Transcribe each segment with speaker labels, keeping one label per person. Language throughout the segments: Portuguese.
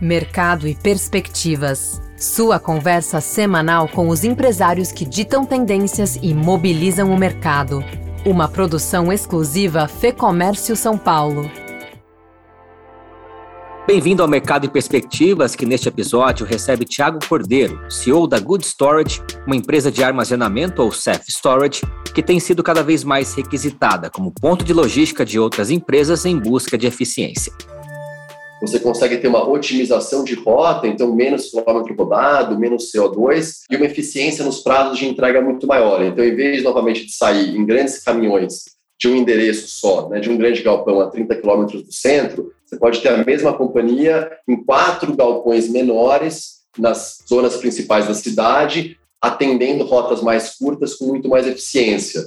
Speaker 1: Mercado e perspectivas. Sua conversa semanal com os empresários que ditam tendências e mobilizam o mercado. Uma produção exclusiva Fê Comércio São Paulo.
Speaker 2: Bem-vindo ao Mercado e Perspectivas, que neste episódio recebe Tiago Cordeiro, CEO da Good Storage, uma empresa de armazenamento ou self-storage que tem sido cada vez mais requisitada como ponto de logística de outras empresas em busca de eficiência.
Speaker 3: Você consegue ter uma otimização de rota, então menos quilômetro rodado, menos CO2 e uma eficiência nos prazos de entrega muito maior. Então, em vez novamente de sair em grandes caminhões de um endereço só, né, de um grande galpão a 30 quilômetros do centro, você pode ter a mesma companhia em quatro galpões menores nas zonas principais da cidade, atendendo rotas mais curtas com muito mais eficiência.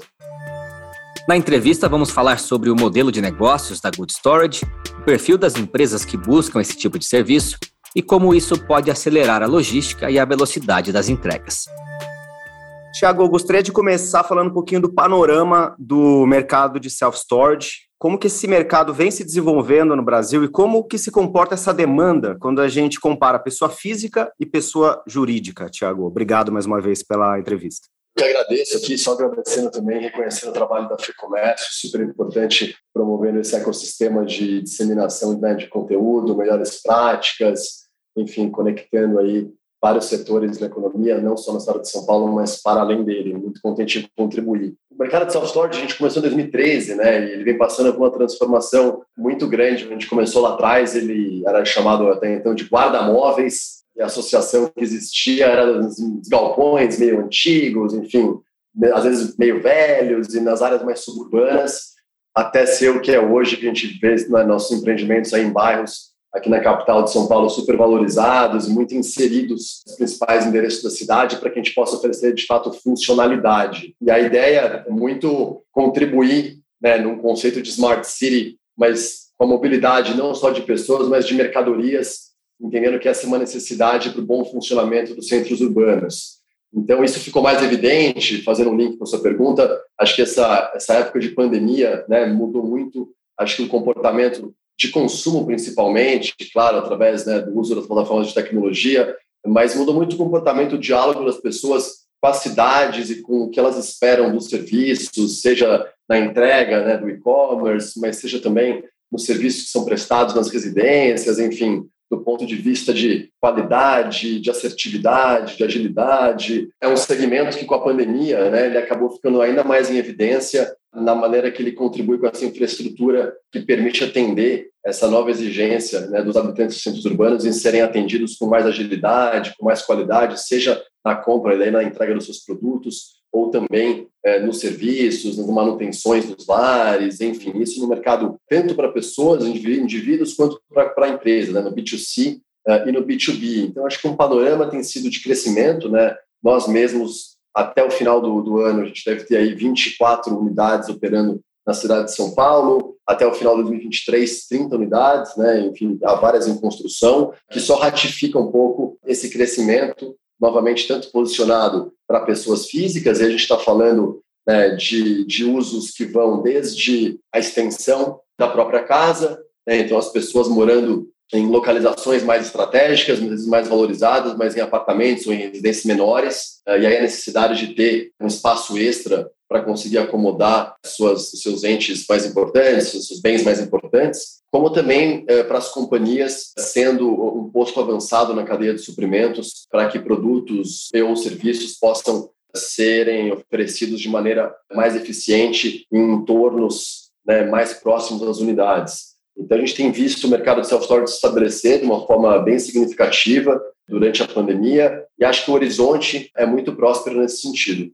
Speaker 2: Na entrevista, vamos falar sobre o modelo de negócios da Good Storage, o perfil das empresas que buscam esse tipo de serviço e como isso pode acelerar a logística e a velocidade das entregas.
Speaker 4: Tiago, gostaria de começar falando um pouquinho do panorama do mercado de self-storage, como que esse mercado vem se desenvolvendo no Brasil e como que se comporta essa demanda quando a gente compara pessoa física e pessoa jurídica, Tiago. Obrigado mais uma vez pela entrevista.
Speaker 3: Eu agradeço aqui, só agradecendo também, reconhecendo o trabalho da FEComércio, super importante, promovendo esse ecossistema de disseminação né, de conteúdo, melhores práticas, enfim, conectando aí vários setores da economia, não só na cidade de São Paulo, mas para além dele. Muito contente de contribuir. O mercado de self-storage a gente começou em 2013, né? Ele vem passando por uma transformação muito grande. A gente começou lá atrás, ele era chamado até então de guarda-móveis, e a associação que existia era dos galpões meio antigos, enfim, às vezes meio velhos e nas áreas mais suburbanas, até ser o que é hoje, que a gente vê nos né, nossos empreendimentos aí em bairros aqui na capital de São Paulo super valorizados muito inseridos nos principais endereços da cidade para que a gente possa oferecer de fato funcionalidade. E a ideia é muito contribuir né, num conceito de smart city, mas com a mobilidade não só de pessoas, mas de mercadorias entendendo que essa é uma necessidade para o bom funcionamento dos centros urbanos. Então, isso ficou mais evidente, fazendo um link com a sua pergunta, acho que essa, essa época de pandemia né, mudou muito, acho que o comportamento de consumo, principalmente, claro, através né, do uso das plataformas de tecnologia, mas mudou muito o comportamento, o diálogo das pessoas com as cidades e com o que elas esperam dos serviços, seja na entrega né, do e-commerce, mas seja também nos serviços que são prestados nas residências, enfim, do ponto de vista de qualidade, de assertividade, de agilidade. É um segmento que, com a pandemia, né, ele acabou ficando ainda mais em evidência na maneira que ele contribui com essa infraestrutura que permite atender essa nova exigência né, dos habitantes dos centros urbanos em serem atendidos com mais agilidade, com mais qualidade, seja na compra e na entrega dos seus produtos, ou também é, nos serviços, nas manutenções dos lares, enfim, isso no mercado tanto para pessoas, indivíduos, quanto para empresas, né, no B2C uh, é, e no B2B. Então, acho que um panorama tem sido de crescimento, né? Nós mesmos, até o final do, do ano, a gente deve ter aí 24 unidades operando na cidade de São Paulo, até o final de 2023, 30 unidades, né? enfim, há várias em construção, que só ratifica um pouco esse crescimento novamente, tanto posicionado para pessoas físicas, e a gente está falando né, de, de usos que vão desde a extensão da própria casa, né, então as pessoas morando em localizações mais estratégicas, muitas vezes mais valorizadas, mas em apartamentos ou em residências menores, eh, e aí a necessidade de ter um espaço extra para conseguir acomodar suas, seus entes mais importantes, seus bens mais importantes, como também eh, para as companhias sendo um posto avançado na cadeia de suprimentos para que produtos ou serviços possam serem oferecidos de maneira mais eficiente em entornos né, mais próximos das unidades. Então, a gente tem visto o mercado de self-storage se estabelecer de uma forma bem significativa durante a pandemia e acho que o horizonte é muito próspero nesse sentido.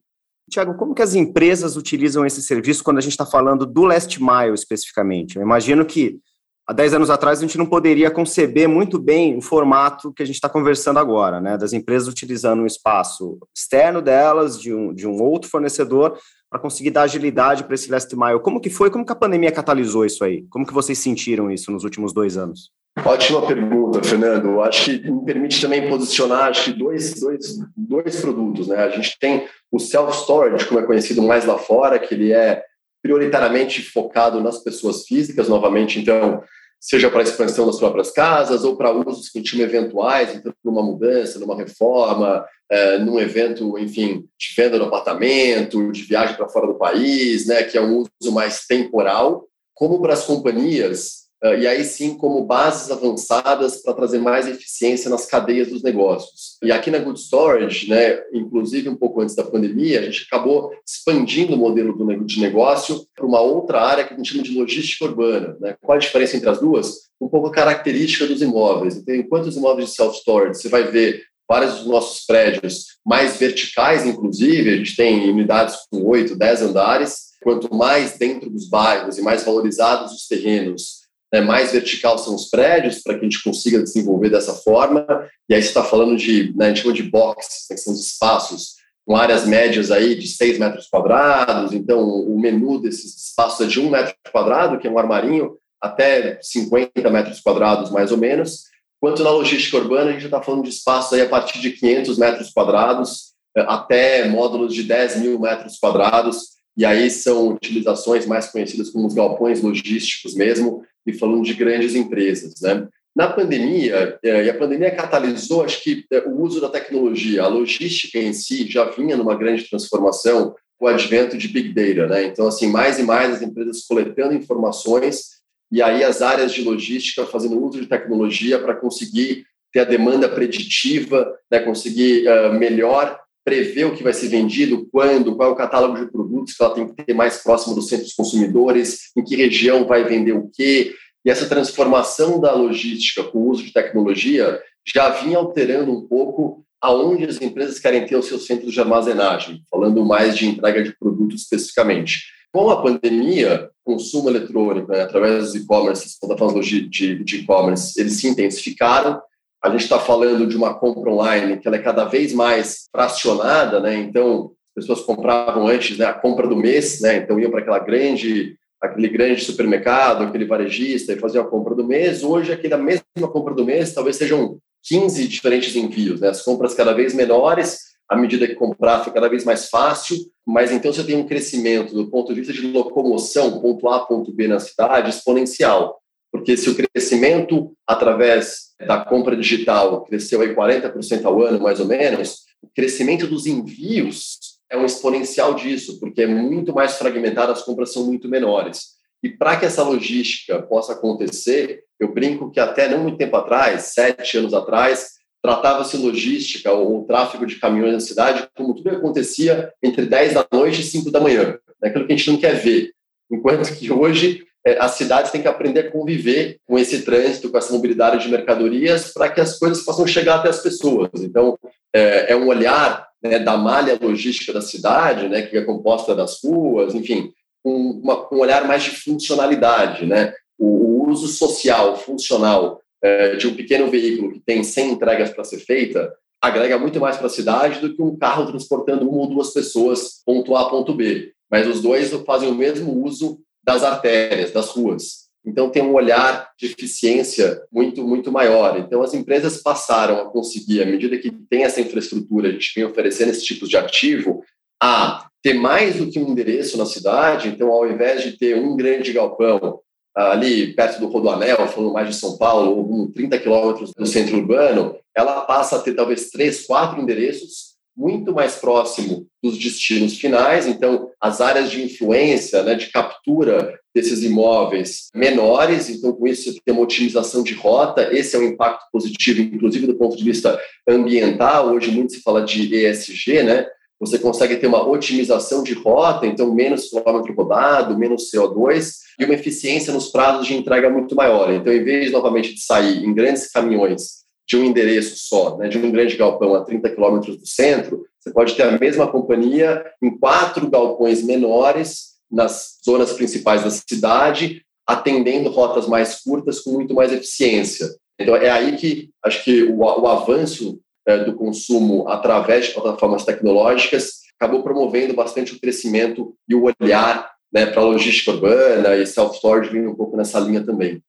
Speaker 4: Tiago, como que as empresas utilizam esse serviço quando a gente está falando do last mile especificamente? Eu imagino que há 10 anos atrás a gente não poderia conceber muito bem o formato que a gente está conversando agora, né? Das empresas utilizando um espaço externo delas, de um, de um outro fornecedor, para conseguir dar agilidade para esse last mile. Como que foi? Como que a pandemia catalisou isso aí? Como que vocês sentiram isso nos últimos dois anos?
Speaker 3: Ótima pergunta, Fernando. Acho que me permite também posicionar acho que dois, dois, dois produtos. Né? A gente tem o self-storage, como é conhecido mais lá fora, que ele é prioritariamente focado nas pessoas físicas, novamente, então, seja para expansão das próprias casas ou para usos que a chama eventuais, então numa mudança, numa reforma, é, num evento, enfim, de venda do apartamento, de viagem para fora do país, né, que é um uso mais temporal, como para as companhias e aí sim como bases avançadas para trazer mais eficiência nas cadeias dos negócios. E aqui na Good Storage, né, inclusive um pouco antes da pandemia, a gente acabou expandindo o modelo do, de negócio para uma outra área que a gente chama de logística urbana. Né? Qual a diferença entre as duas? Um pouco a característica dos imóveis. Então, enquanto os imóveis de self-storage, você vai ver vários dos nossos prédios mais verticais, inclusive, a gente tem unidades com 8, 10 andares, quanto mais dentro dos bairros e mais valorizados os terrenos, né, mais vertical são os prédios, para que a gente consiga desenvolver dessa forma. E aí você está falando de, né, a gente chama de boxes, né, que são os espaços com áreas médias aí de 6 metros quadrados. Então, o menu desses espaços é de 1 metro quadrado, que é um armarinho, até 50 metros quadrados, mais ou menos. Quanto na logística urbana, a gente está falando de espaços aí a partir de 500 metros quadrados eh, até módulos de 10 mil metros quadrados. E aí são utilizações mais conhecidas como os galpões logísticos mesmo, e falando de grandes empresas, né? Na pandemia, é, e a pandemia catalisou, acho que é, o uso da tecnologia, a logística em si já vinha numa grande transformação com o advento de Big Data, né? Então, assim, mais e mais as empresas coletando informações e aí as áreas de logística fazendo uso de tecnologia para conseguir ter a demanda preditiva, né? conseguir uh, melhor prever o que vai ser vendido, quando, qual é o catálogo de produtos que ela tem que ter mais próximo dos centros consumidores, em que região vai vender o quê. E essa transformação da logística com o uso de tecnologia já vinha alterando um pouco aonde as empresas querem ter os seus centros de armazenagem, falando mais de entrega de produtos especificamente. Com a pandemia, consumo eletrônico, né, através dos e-commerce, plataformas de e-commerce, eles se intensificaram a gente está falando de uma compra online que ela é cada vez mais fracionada, né? Então, as pessoas compravam antes né, a compra do mês, né? Então, iam para aquela grande, aquele grande supermercado, aquele varejista e faziam a compra do mês. Hoje, aquela mesma compra do mês, talvez sejam 15 diferentes envios, né? As compras cada vez menores, à medida que comprar fica cada vez mais fácil, mas então você tem um crescimento do ponto de vista de locomoção, ponto A, ponto B na cidade, exponencial. Porque se o crescimento através da compra digital cresceu aí 40% ao ano, mais ou menos, o crescimento dos envios é um exponencial disso, porque é muito mais fragmentado, as compras são muito menores. E para que essa logística possa acontecer, eu brinco que até não muito tempo atrás, sete anos atrás, tratava-se logística ou tráfego de caminhões na cidade como tudo acontecia entre 10 da noite e 5 da manhã, é aquilo que a gente não quer ver. Enquanto que hoje as cidades têm que aprender a conviver com esse trânsito, com essa mobilidade de mercadorias, para que as coisas possam chegar até as pessoas. Então, é, é um olhar né, da malha logística da cidade, né, que é composta das ruas, enfim, uma, um olhar mais de funcionalidade, né? O, o uso social, funcional é, de um pequeno veículo que tem 100 entregas para ser feita, agrega muito mais para a cidade do que um carro transportando uma ou duas pessoas ponto A, ponto B. Mas os dois fazem o mesmo uso das artérias, das ruas. Então tem um olhar de eficiência muito muito maior. Então as empresas passaram a conseguir, à medida que tem essa infraestrutura, a gente vem oferecendo esse tipo de ativo, a ter mais do que um endereço na cidade. Então, ao invés de ter um grande galpão ali perto do Rodoanel, falando mais de São Paulo, ou 30 quilômetros do centro urbano, ela passa a ter talvez três, quatro endereços muito mais próximo dos destinos finais, então as áreas de influência, né, de captura desses imóveis menores, então com isso você tem uma otimização de rota, esse é um impacto positivo, inclusive do ponto de vista ambiental, hoje muito se fala de ESG, né, você consegue ter uma otimização de rota, então menos quilômetro rodado, menos CO2 e uma eficiência nos prazos de entrega muito maior. Então, em vez novamente de sair em grandes caminhões de um endereço só, né, de um grande galpão a 30 quilômetros do centro, você pode ter a mesma companhia em quatro galpões menores nas zonas principais da cidade, atendendo rotas mais curtas com muito mais eficiência. Então, é aí que acho que o, o avanço é, do consumo através de plataformas tecnológicas acabou promovendo bastante o crescimento e o olhar né, para a logística urbana e self-storage vindo um pouco nessa linha também.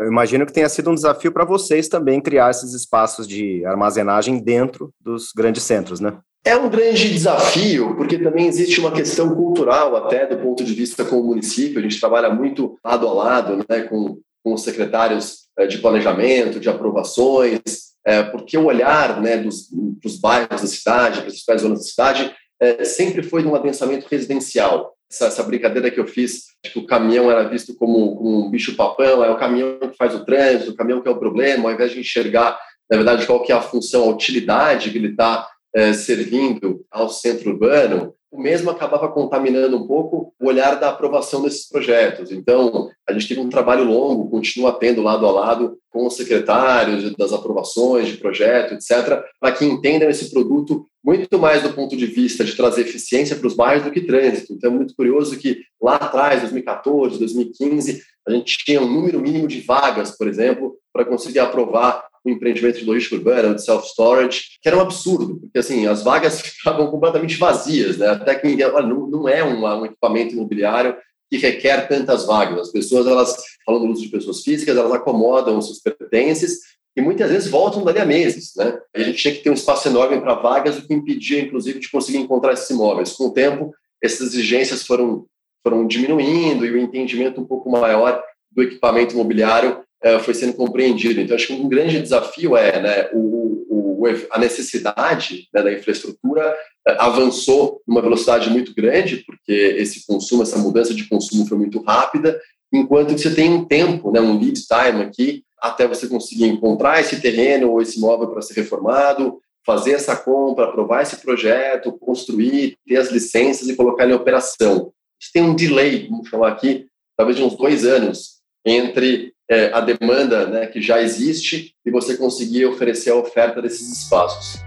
Speaker 4: Eu imagino que tenha sido um desafio para vocês também criar esses espaços de armazenagem dentro dos grandes centros, né?
Speaker 3: É um grande desafio, porque também existe uma questão cultural, até do ponto de vista com o município. A gente trabalha muito lado a lado né, com com os secretários é, de planejamento, de aprovações, é, porque o olhar né, dos, dos bairros da cidade, para as principais zonas da cidade, é, sempre foi um adensamento residencial. Essa, essa, brincadeira que eu fiz, que o caminhão era visto como, como um bicho-papão, é o caminhão que faz o trânsito, o caminhão que é o problema, ao invés de enxergar, na verdade, qual que é a função, a utilidade que ele está é, servindo ao centro urbano, o mesmo acabava contaminando um pouco o olhar da aprovação desses projetos. Então, a gente teve um trabalho longo, continua tendo lado a lado com os secretários das aprovações de projeto, etc., para que entendam esse produto muito mais do ponto de vista de trazer eficiência para os bairros do que trânsito. Então, é muito curioso que lá atrás, 2014, 2015, a gente tinha um número mínimo de vagas, por exemplo, para conseguir aprovar o empreendimento de logística urbana, de self-storage, que era um absurdo, porque assim, as vagas ficavam completamente vazias, né? até que não, não é um, um equipamento imobiliário que requer tantas vagas. As pessoas, elas, falando do uso de pessoas físicas, elas acomodam seus pertences e muitas vezes voltam dali a meses, né? A gente tinha que ter um espaço enorme para vagas, o que impedia, inclusive, de conseguir encontrar esses imóveis. Com o tempo, essas exigências foram, foram diminuindo e o entendimento um pouco maior do equipamento imobiliário é, foi sendo compreendido. Então, acho que um grande desafio é né, o, o, a necessidade né, da infraestrutura é, avançou numa velocidade muito grande, porque esse consumo, essa mudança de consumo foi muito rápida, enquanto você tem um tempo, né, um lead time aqui, até você conseguir encontrar esse terreno ou esse imóvel para ser reformado, fazer essa compra, aprovar esse projeto, construir, ter as licenças e colocar em operação. Isso tem um delay, vamos chamar aqui, talvez de uns dois anos, entre é, a demanda né, que já existe e você conseguir oferecer a oferta desses espaços.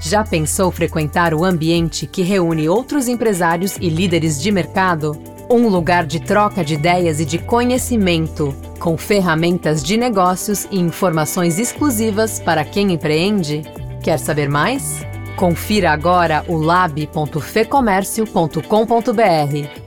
Speaker 1: Já pensou frequentar o ambiente que reúne outros empresários e líderes de mercado? Um lugar de troca de ideias e de conhecimento, com ferramentas de negócios e informações exclusivas para quem empreende? Quer saber mais? Confira agora o lab.fecomércio.com.br.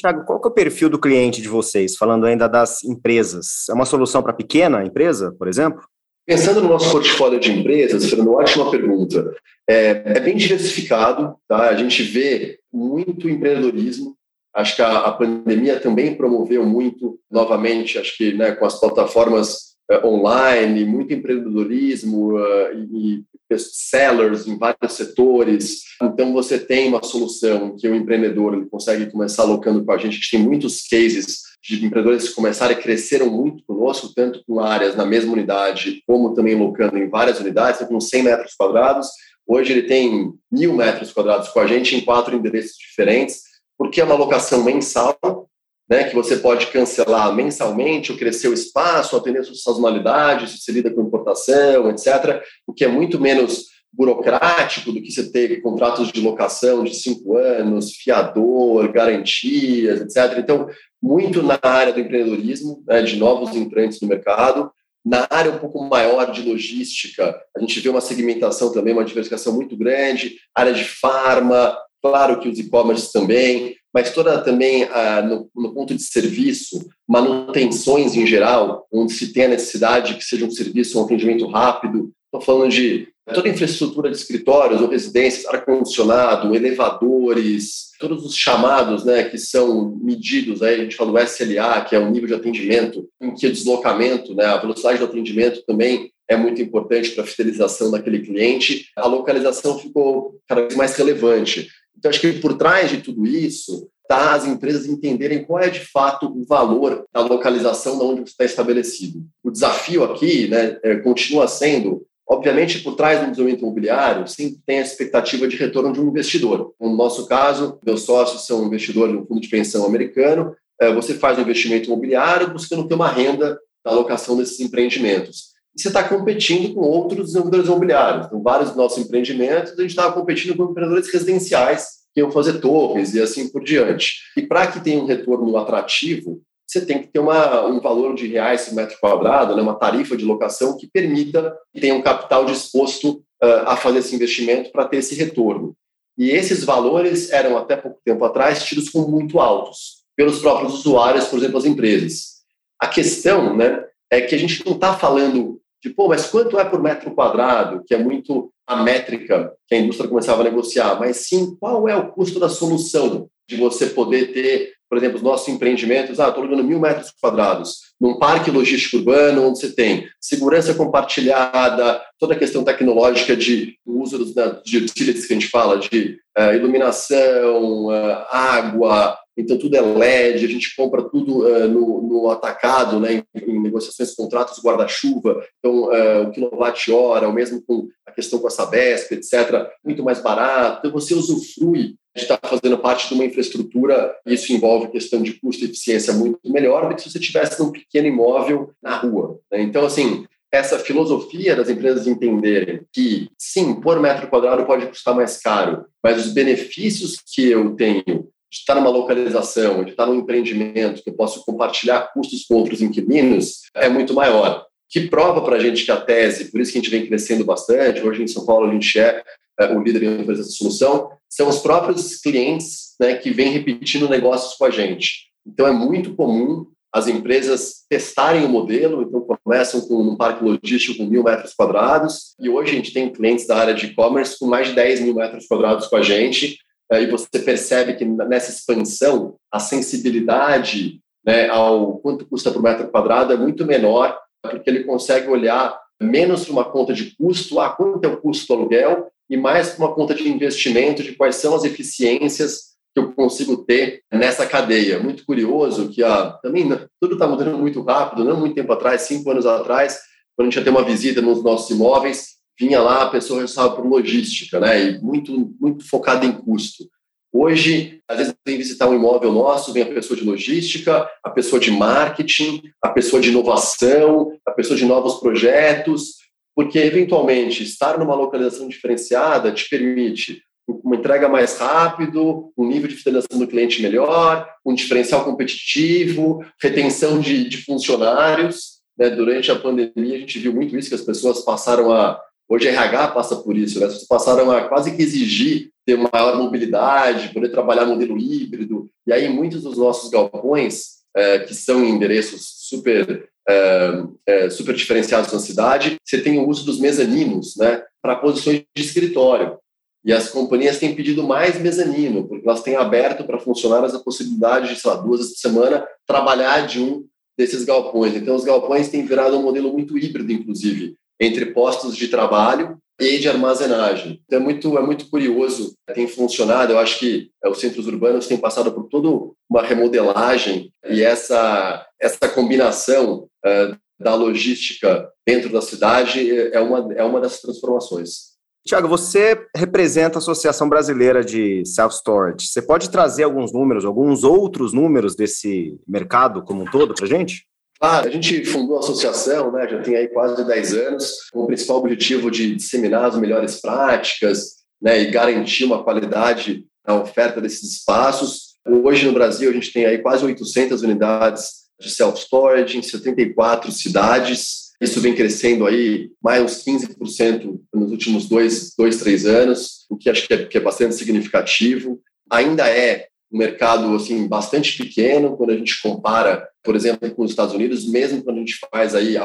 Speaker 4: Tiago, qual é o perfil do cliente de vocês, falando ainda das empresas? É uma solução para pequena empresa, por exemplo?
Speaker 3: Pensando no nosso portfólio de empresas, Fernando, ótima pergunta. É, é, bem diversificado, tá? a gente vê muito empreendedorismo. Acho que a, a pandemia também promoveu muito, novamente, acho que né, com as plataformas uh, online, muito empreendedorismo uh, e, sellers em vários setores. Então, você tem uma solução que o empreendedor ele consegue começar alocando com a gente. A gente tem muitos cases de empreendedores que começaram e cresceram muito conosco, tanto com áreas na mesma unidade, como também locando em várias unidades, com 100 metros quadrados. Hoje ele tem mil metros quadrados com a gente em quatro endereços diferentes, porque é uma locação mensal né, que você pode cancelar mensalmente, ou crescer o espaço, atender a sua sazonalidade, se você lida com importação, etc., o que é muito menos burocrático do que você ter contratos de locação de cinco anos, fiador, garantias, etc. Então, muito na área do empreendedorismo, né, de novos entrantes no mercado. Na área um pouco maior de logística, a gente vê uma segmentação também, uma diversificação muito grande, área de farma, claro que os e-commerce também, mas toda também ah, no, no, ponto de serviço, manutenções em geral, onde se tem a necessidade que seja um serviço, um atendimento rápido. Estou falando de toda a infraestrutura de escritórios ou residências, ar-condicionado, elevadores, todos os chamados né, que são medidos, aí a gente fala do SLA, que é o nível de atendimento, em que o deslocamento, né, a velocidade do atendimento também é muito importante para a fidelização daquele cliente, a localização ficou cada vez mais relevante. Então, acho que por trás de tudo isso está as empresas entenderem qual é de fato o valor da localização de onde está estabelecido. O desafio aqui né, é, continua sendo, obviamente, por trás do desenvolvimento imobiliário, sempre tem a expectativa de retorno de um investidor. No nosso caso, meus sócios são investidores no fundo de pensão americano, é, você faz um investimento imobiliário buscando ter uma renda da alocação desses empreendimentos você está competindo com outros desenvolvedores imobiliários. Então, vários dos nossos empreendimentos, a gente estava competindo com empreendedores residenciais que iam fazer torres e assim por diante. E para que tenha um retorno atrativo, você tem que ter uma, um valor de reais por metro quadrado, né, uma tarifa de locação que permita que tenha um capital disposto uh, a fazer esse investimento para ter esse retorno. E esses valores eram, até pouco tempo atrás, tidos como muito altos pelos próprios usuários, por exemplo, as empresas. A questão né, é que a gente não está falando de, pô, mas quanto é por metro quadrado, que é muito a métrica que a indústria começava a negociar, mas sim qual é o custo da solução de você poder ter por exemplo, os nossos empreendimentos, ah, estou alugando mil metros quadrados, num parque logístico urbano, onde você tem segurança compartilhada, toda a questão tecnológica de uso dos, de utilities que a gente fala, de uh, iluminação, uh, água, então tudo é LED, a gente compra tudo uh, no, no, atacado, né, em, em negociações, contratos, guarda-chuva, então uh, o quilowatt-hora, o mesmo com a questão com a Sabesp, etc., muito mais barato, então você usufrui de estar fazendo parte de uma infraestrutura, isso envolve questão de custo e eficiência muito melhor do que se você tivesse num pequeno imóvel na rua. Né? Então, assim, essa filosofia das empresas entenderem que, sim, por metro quadrado pode custar mais caro, mas os benefícios que eu tenho de estar numa localização, de estar num empreendimento que eu posso compartilhar custos com outros inquilinos, é muito maior. Que prova para a gente que a tese, por isso que a gente vem crescendo bastante, hoje em São Paulo a gente é, é o líder em de solução, são os próprios clientes né, que vêm repetindo negócios com a gente. Então é muito comum as empresas testarem o modelo, então começam com um parque logístico com mil metros quadrados, e hoje a gente tem clientes da área de e-commerce com mais de 10 mil metros quadrados com a gente, e você percebe que nessa expansão a sensibilidade né, ao quanto custa por metro quadrado é muito menor, porque ele consegue olhar menos para uma conta de custo, ah, quanto é o custo do aluguel, e mais para uma conta de investimento, de quais são as eficiências que eu consigo ter nessa cadeia. Muito curioso que ah, também tudo está mudando muito rápido, não muito tempo atrás, cinco anos atrás, quando a gente ia ter uma visita nos nossos imóveis, vinha lá a pessoa responsável por logística, né? E muito, muito focada em custo. Hoje, às vezes, vem visitar um imóvel nosso, vem a pessoa de logística, a pessoa de marketing, a pessoa de inovação, a pessoa de novos projetos, porque, eventualmente, estar numa localização diferenciada te permite uma entrega mais rápido, um nível de fidelização do cliente melhor, um diferencial competitivo, retenção de, de funcionários. Né? Durante a pandemia, a gente viu muito isso, que as pessoas passaram a Hoje RH passa por isso, né? Vocês passaram a quase que exigir ter maior mobilidade, poder trabalhar modelo híbrido. E aí muitos dos nossos galpões, é, que são endereços super é, é, super diferenciados na cidade, você tem o uso dos mezaninos, né? Para posições de escritório. E as companhias têm pedido mais mezanino, porque elas têm aberto para funcionários a possibilidade de, sei lá, duas vezes por semana, trabalhar de um desses galpões. Então, os galpões têm virado um modelo muito híbrido, inclusive entre postos de trabalho e de armazenagem. Então, é muito, é muito curioso, tem funcionado. Eu acho que é, os centros urbanos têm passado por toda uma remodelagem e essa, essa combinação é, da logística dentro da cidade é uma, é uma dessas transformações.
Speaker 4: Tiago, você representa a Associação Brasileira de Self-Storage. Você pode trazer alguns números, alguns outros números desse mercado como um todo para a gente?
Speaker 3: A gente fundou a associação, né, já tem aí quase 10 anos, com o principal objetivo de disseminar as melhores práticas né, e garantir uma qualidade na oferta desses espaços. Hoje no Brasil a gente tem aí quase 800 unidades de self-storage em 74 cidades. Isso vem crescendo aí mais uns 15% nos últimos dois, dois, três anos, o que acho que é, que é bastante significativo. Ainda é um mercado assim bastante pequeno quando a gente compara, por exemplo, com os Estados Unidos, mesmo quando a gente faz aí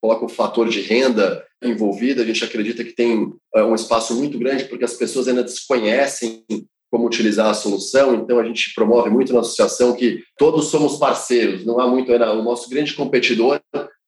Speaker 3: coloca o fator de renda envolvido, a gente acredita que tem é, um espaço muito grande porque as pessoas ainda desconhecem como utilizar a solução, então a gente promove muito na associação que todos somos parceiros, não há muito ainda, o nosso grande competidor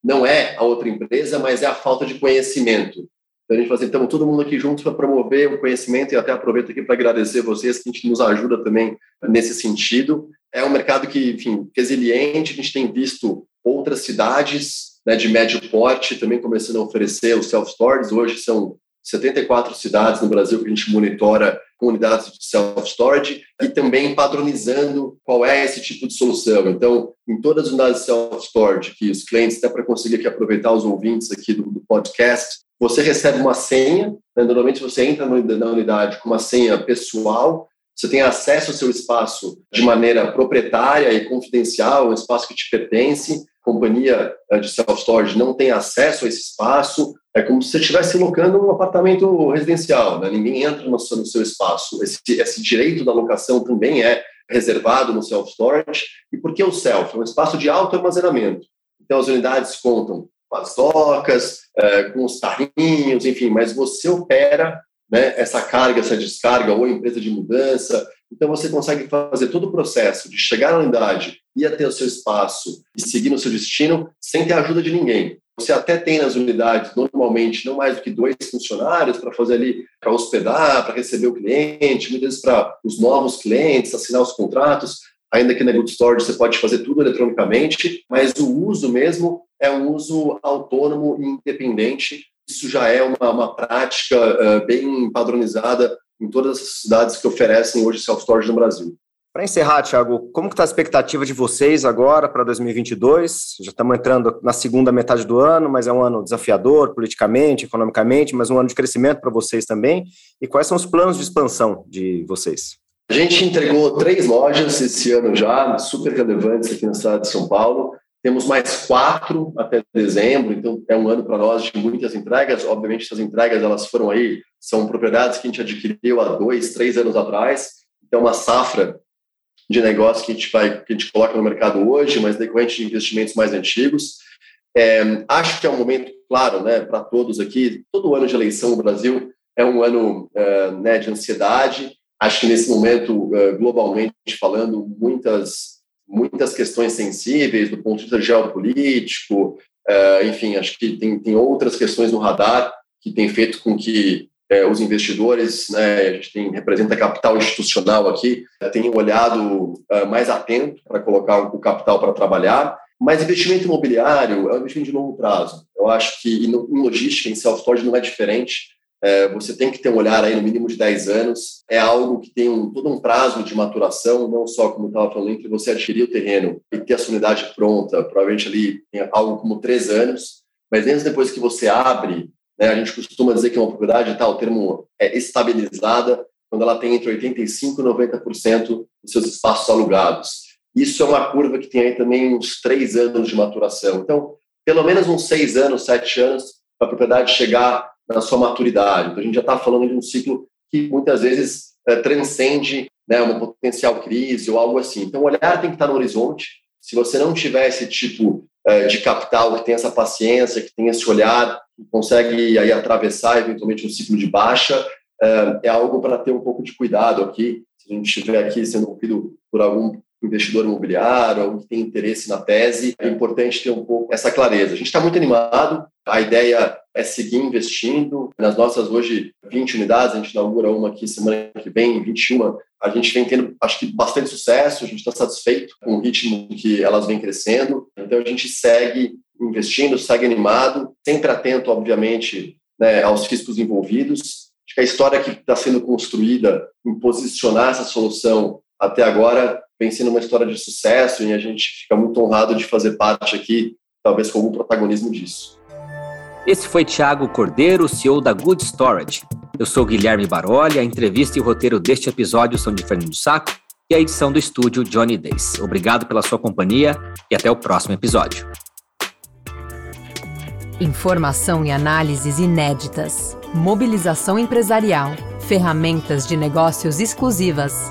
Speaker 3: não é a outra empresa, mas é a falta de conhecimento. Então, a gente fala assim, estamos todo mundo aqui juntos para promover o conhecimento e até aproveito aqui para agradecer vocês que a gente nos ajuda também nesse sentido. É um mercado que, enfim, resiliente, a gente tem visto outras cidades né, de médio porte também começando a oferecer os self-stores. Hoje são 74 cidades no Brasil que a gente monitora comunidades de self-storage e também padronizando qual é esse tipo de solução. Então, em todas as unidades de self-storage, que os clientes, até para conseguir aqui aproveitar os ouvintes aqui do, do podcast, você recebe uma senha, né? normalmente você entra na unidade com uma senha pessoal, você tem acesso ao seu espaço de maneira proprietária e confidencial, um espaço que te pertence, a companhia eh, de self-storage não tem acesso a esse espaço, é como se você estivesse locando um apartamento residencial, né? ninguém entra no seu, no seu espaço. Esse, esse, direito da locação também é reservado no self-storage. E por que o self? É um espaço de alto armazenamento. Então, as unidades contam com as docas, é, com os carrinhos, enfim, mas você opera né, essa carga, essa descarga, ou empresa de mudança, Então você consegue fazer todo o processo de chegar na unidade, ir até o seu espaço e seguir no seu destino sem ter a ajuda de ninguém. Você até tem nas unidades, normalmente, não mais do que dois funcionários para fazer ali, para hospedar, para receber o cliente, muitas vezes para os novos clientes, assinar os contratos. Ainda que na Good Storage você pode fazer tudo eletronicamente, mas o uso mesmo é um uso autônomo e independente. Isso já é uma, uma prática uh, bem padronizada em todas as cidades que oferecem hoje self-storage no Brasil.
Speaker 4: Para encerrar, Thiago, como está a expectativa de vocês agora para 2022? Já estamos entrando na segunda metade do ano, mas é um ano desafiador politicamente, economicamente, mas um ano de crescimento para vocês também. E quais são os planos de expansão de vocês?
Speaker 3: A gente entregou três lojas esse ano já, super relevantes aqui na cidade de São Paulo. Temos mais quatro até dezembro, então é um ano para nós de muitas entregas. Obviamente, essas entregas elas foram aí, são propriedades que a gente adquiriu há dois, três anos atrás. Então, uma safra de negócio que a gente vai que a gente coloca no mercado hoje, mas decorrente de investimentos mais antigos. É, acho que é um momento claro, né, para todos aqui. Todo ano de eleição no Brasil é um ano é, né, de ansiedade. Acho que nesse momento, é, globalmente falando, muitas muitas questões sensíveis do ponto de vista geopolítico. É, enfim, acho que tem, tem outras questões no radar que tem feito com que é, os investidores, né, a gente tem, representa capital institucional aqui, tem olhado mais atento para colocar o capital para trabalhar, mas investimento imobiliário é um investimento de longo prazo. Eu acho que em logística, em self-storage, não é diferente. É, você tem que ter um olhar aí no mínimo de 10 anos. É algo que tem um, todo um prazo de maturação, não só, como eu estava falando, entre você adquirir o terreno e ter a sua unidade pronta, provavelmente ali tem algo como 3 anos, mas mesmo depois que você abre né? A gente costuma dizer que uma propriedade, tá, o termo é estabilizada, quando ela tem entre 85% e 90% dos seus espaços alugados. Isso é uma curva que tem aí também uns três anos de maturação. Então, pelo menos uns seis anos, sete anos, para a propriedade chegar na sua maturidade. Então, a gente já está falando de um ciclo que muitas vezes é, transcende né, uma potencial crise ou algo assim. Então, o olhar tem que estar no horizonte. Se você não tiver esse tipo é, de capital que tem essa paciência, que tem esse olhar, que consegue aí atravessar eventualmente um ciclo de baixa, é, é algo para ter um pouco de cuidado aqui. Se a gente estiver aqui sendo movido por algum investidor imobiliário, alguém que tem interesse na tese, é importante ter um pouco essa clareza. A gente está muito animado, a ideia é seguir investindo. Nas nossas hoje 20 unidades, a gente inaugura uma aqui semana que vem, 21. A gente vem tendo, acho que, bastante sucesso, a gente está satisfeito com o ritmo que elas vêm crescendo. Então, a gente segue investindo, segue animado, sempre atento, obviamente, né, aos riscos envolvidos. Acho que a história que está sendo construída em posicionar essa solução até agora vem sendo uma história de sucesso e a gente fica muito honrado de fazer parte aqui, talvez com algum protagonismo disso.
Speaker 2: Esse foi Thiago Cordeiro, CEO da Good Storage. Eu sou Guilherme Baroli, a entrevista e o roteiro deste episódio são de Fernando Saco e a edição do estúdio Johnny Days. Obrigado pela sua companhia e até o próximo episódio.
Speaker 1: Informação e análises inéditas, mobilização empresarial, ferramentas de negócios exclusivas.